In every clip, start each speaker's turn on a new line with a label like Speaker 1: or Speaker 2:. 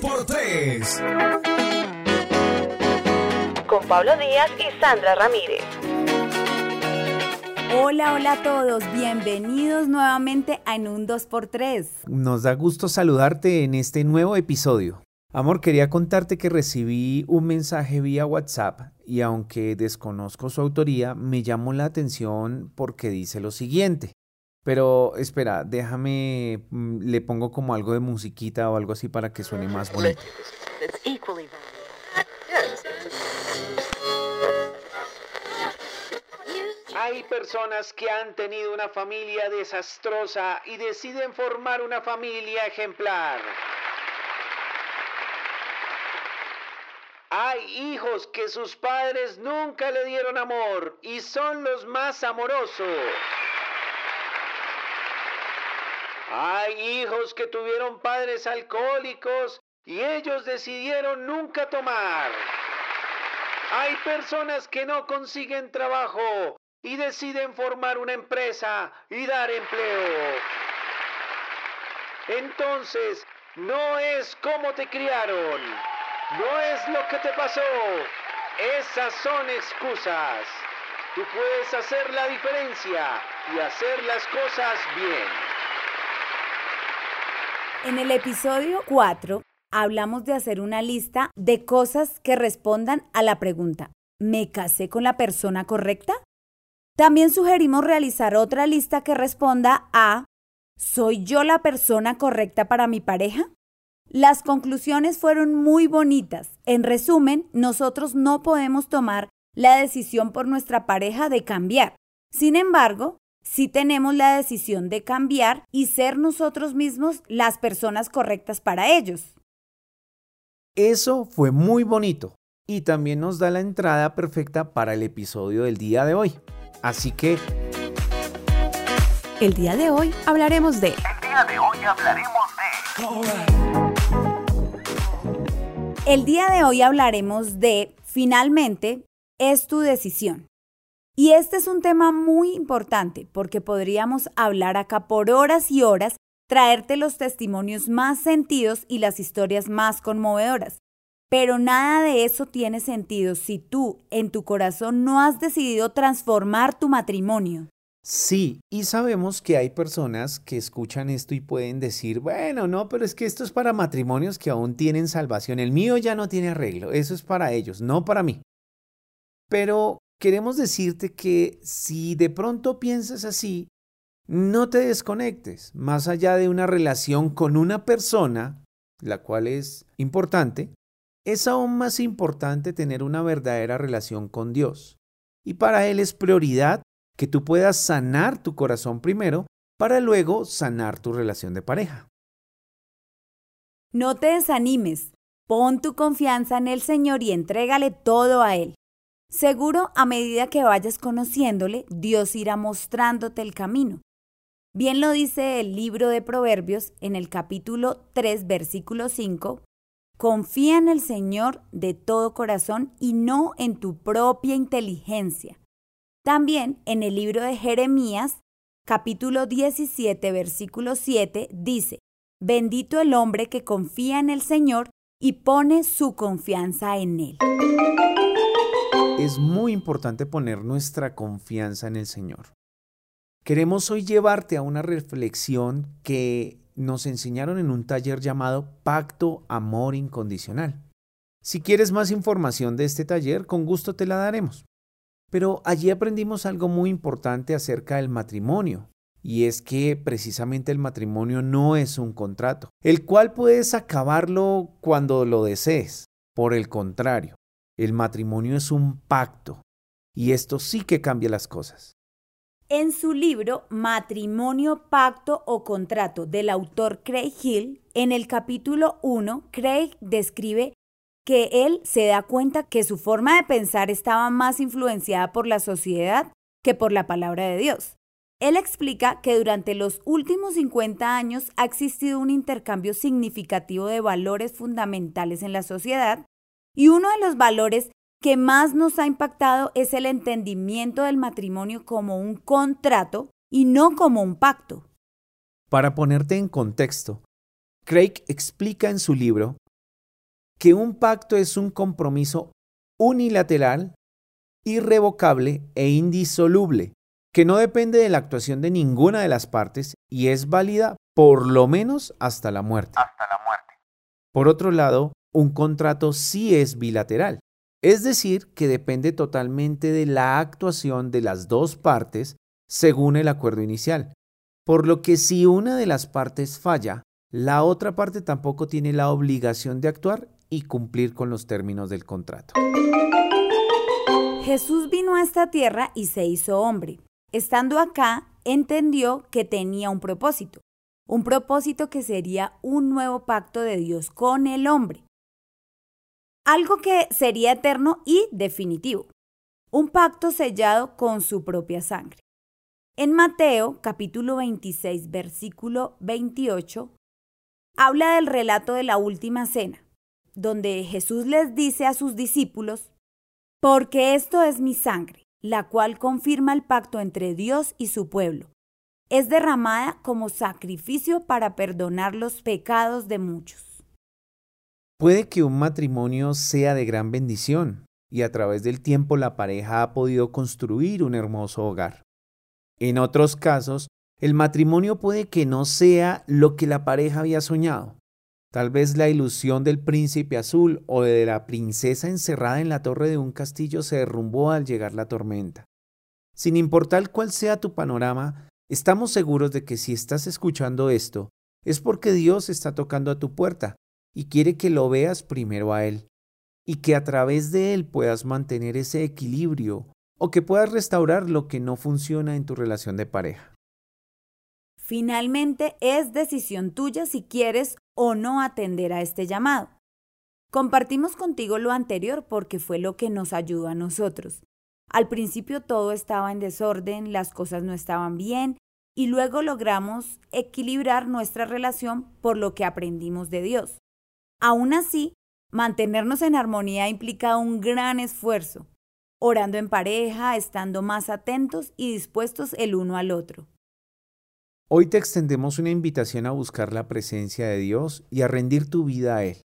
Speaker 1: 2x3.
Speaker 2: Con Pablo Díaz y Sandra Ramírez.
Speaker 3: Hola, hola a todos, bienvenidos nuevamente a En un 2x3.
Speaker 4: Nos da gusto saludarte en este nuevo episodio. Amor, quería contarte que recibí un mensaje vía WhatsApp y aunque desconozco su autoría, me llamó la atención porque dice lo siguiente. Pero espera, déjame, mm, le pongo como algo de musiquita o algo así para que suene más bonito. Hay personas que han tenido una familia desastrosa y deciden formar una familia ejemplar. Hay hijos que sus padres nunca le dieron amor y son los más amorosos. Hay hijos que tuvieron padres alcohólicos y ellos decidieron nunca tomar. Hay personas que no consiguen trabajo y deciden formar una empresa y dar empleo. Entonces, no es como te criaron, no es lo que te pasó, esas son excusas. Tú puedes hacer la diferencia y hacer las cosas bien.
Speaker 3: En el episodio 4 hablamos de hacer una lista de cosas que respondan a la pregunta, ¿me casé con la persona correcta? También sugerimos realizar otra lista que responda a ¿Soy yo la persona correcta para mi pareja? Las conclusiones fueron muy bonitas. En resumen, nosotros no podemos tomar la decisión por nuestra pareja de cambiar. Sin embargo, sí tenemos la decisión de cambiar y ser nosotros mismos las personas correctas para ellos.
Speaker 4: Eso fue muy bonito y también nos da la entrada perfecta para el episodio del día de hoy. Así que...
Speaker 3: El día de hoy hablaremos de...
Speaker 1: El día de hoy hablaremos
Speaker 3: de... El día de hoy hablaremos de, finalmente, es tu decisión. Y este es un tema muy importante porque podríamos hablar acá por horas y horas, traerte los testimonios más sentidos y las historias más conmovedoras. Pero nada de eso tiene sentido si tú en tu corazón no has decidido transformar tu matrimonio.
Speaker 4: Sí, y sabemos que hay personas que escuchan esto y pueden decir, bueno, no, pero es que esto es para matrimonios que aún tienen salvación. El mío ya no tiene arreglo, eso es para ellos, no para mí. Pero queremos decirte que si de pronto piensas así, no te desconectes. Más allá de una relación con una persona, la cual es importante, es aún más importante tener una verdadera relación con Dios. Y para Él es prioridad que tú puedas sanar tu corazón primero para luego sanar tu relación de pareja.
Speaker 3: No te desanimes, pon tu confianza en el Señor y entrégale todo a Él. Seguro, a medida que vayas conociéndole, Dios irá mostrándote el camino. Bien lo dice el libro de Proverbios en el capítulo 3, versículo 5, Confía en el Señor de todo corazón y no en tu propia inteligencia. También en el libro de Jeremías, capítulo 17, versículo 7, dice, Bendito el hombre que confía en el Señor y pone su confianza en Él.
Speaker 4: Es muy importante poner nuestra confianza en el Señor. Queremos hoy llevarte a una reflexión que nos enseñaron en un taller llamado Pacto Amor Incondicional. Si quieres más información de este taller, con gusto te la daremos. Pero allí aprendimos algo muy importante acerca del matrimonio, y es que precisamente el matrimonio no es un contrato, el cual puedes acabarlo cuando lo desees. Por el contrario, el matrimonio es un pacto, y esto sí que cambia las cosas.
Speaker 3: En su libro Matrimonio, Pacto o Contrato del autor Craig Hill, en el capítulo 1, Craig describe que él se da cuenta que su forma de pensar estaba más influenciada por la sociedad que por la palabra de Dios. Él explica que durante los últimos 50 años ha existido un intercambio significativo de valores fundamentales en la sociedad y uno de los valores que más nos ha impactado es el entendimiento del matrimonio como un contrato y no como un pacto.
Speaker 4: Para ponerte en contexto, Craig explica en su libro que un pacto es un compromiso unilateral, irrevocable e indisoluble, que no depende de la actuación de ninguna de las partes y es válida por lo menos hasta la muerte.
Speaker 1: Hasta la muerte.
Speaker 4: Por otro lado, un contrato sí es bilateral, es decir, que depende totalmente de la actuación de las dos partes según el acuerdo inicial, por lo que si una de las partes falla, la otra parte tampoco tiene la obligación de actuar y cumplir con los términos del contrato.
Speaker 3: Jesús vino a esta tierra y se hizo hombre. Estando acá, entendió que tenía un propósito, un propósito que sería un nuevo pacto de Dios con el hombre. Algo que sería eterno y definitivo. Un pacto sellado con su propia sangre. En Mateo capítulo 26 versículo 28 habla del relato de la última cena, donde Jesús les dice a sus discípulos, porque esto es mi sangre, la cual confirma el pacto entre Dios y su pueblo. Es derramada como sacrificio para perdonar los pecados de muchos.
Speaker 4: Puede que un matrimonio sea de gran bendición y a través del tiempo la pareja ha podido construir un hermoso hogar. En otros casos, el matrimonio puede que no sea lo que la pareja había soñado. Tal vez la ilusión del príncipe azul o de la princesa encerrada en la torre de un castillo se derrumbó al llegar la tormenta. Sin importar cuál sea tu panorama, estamos seguros de que si estás escuchando esto, es porque Dios está tocando a tu puerta y quiere que lo veas primero a Él, y que a través de Él puedas mantener ese equilibrio o que puedas restaurar lo que no funciona en tu relación de pareja.
Speaker 3: Finalmente, es decisión tuya si quieres o no atender a este llamado. Compartimos contigo lo anterior porque fue lo que nos ayudó a nosotros. Al principio todo estaba en desorden, las cosas no estaban bien y luego logramos equilibrar nuestra relación por lo que aprendimos de Dios. Aún así, mantenernos en armonía implica un gran esfuerzo, orando en pareja, estando más atentos y dispuestos el uno al otro.
Speaker 4: Hoy te extendemos una invitación a buscar la presencia de Dios y a rendir tu vida a Él.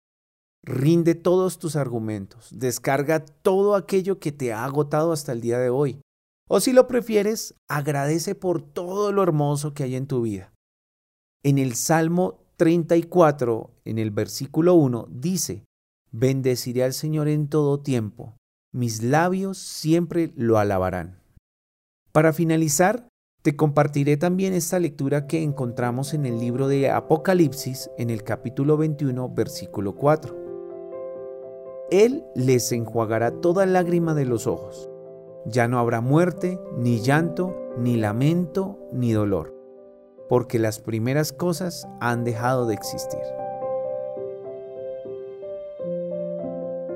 Speaker 4: Rinde todos tus argumentos, descarga todo aquello que te ha agotado hasta el día de hoy. O si lo prefieres, agradece por todo lo hermoso que hay en tu vida. En el Salmo 34, en el versículo 1, dice, Bendeciré al Señor en todo tiempo, mis labios siempre lo alabarán. Para finalizar, te compartiré también esta lectura que encontramos en el libro de Apocalipsis en el capítulo 21, versículo 4. Él les enjuagará toda lágrima de los ojos. Ya no habrá muerte, ni llanto, ni lamento, ni dolor, porque las primeras cosas han dejado de existir.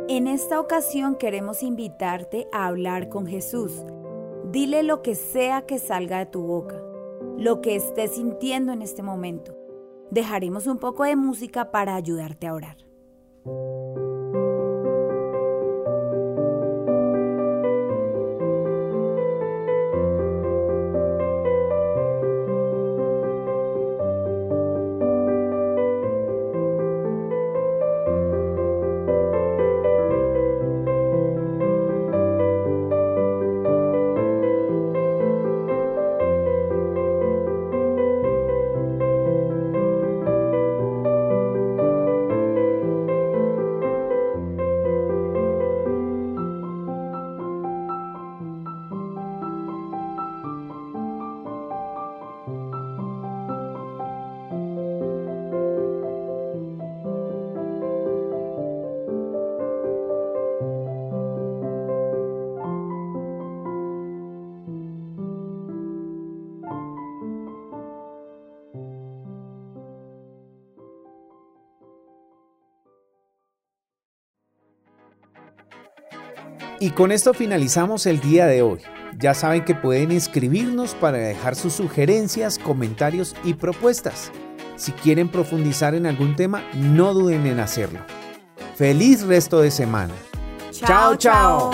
Speaker 3: En esta ocasión queremos invitarte a hablar con Jesús Dile lo que sea que salga de tu boca, lo que estés sintiendo en este momento. Dejaremos un poco de música para ayudarte a orar.
Speaker 4: Y con esto finalizamos el día de hoy. Ya saben que pueden escribirnos para dejar sus sugerencias, comentarios y propuestas. Si quieren profundizar en algún tema, no duden en hacerlo. Feliz resto de semana.
Speaker 3: chao. chao.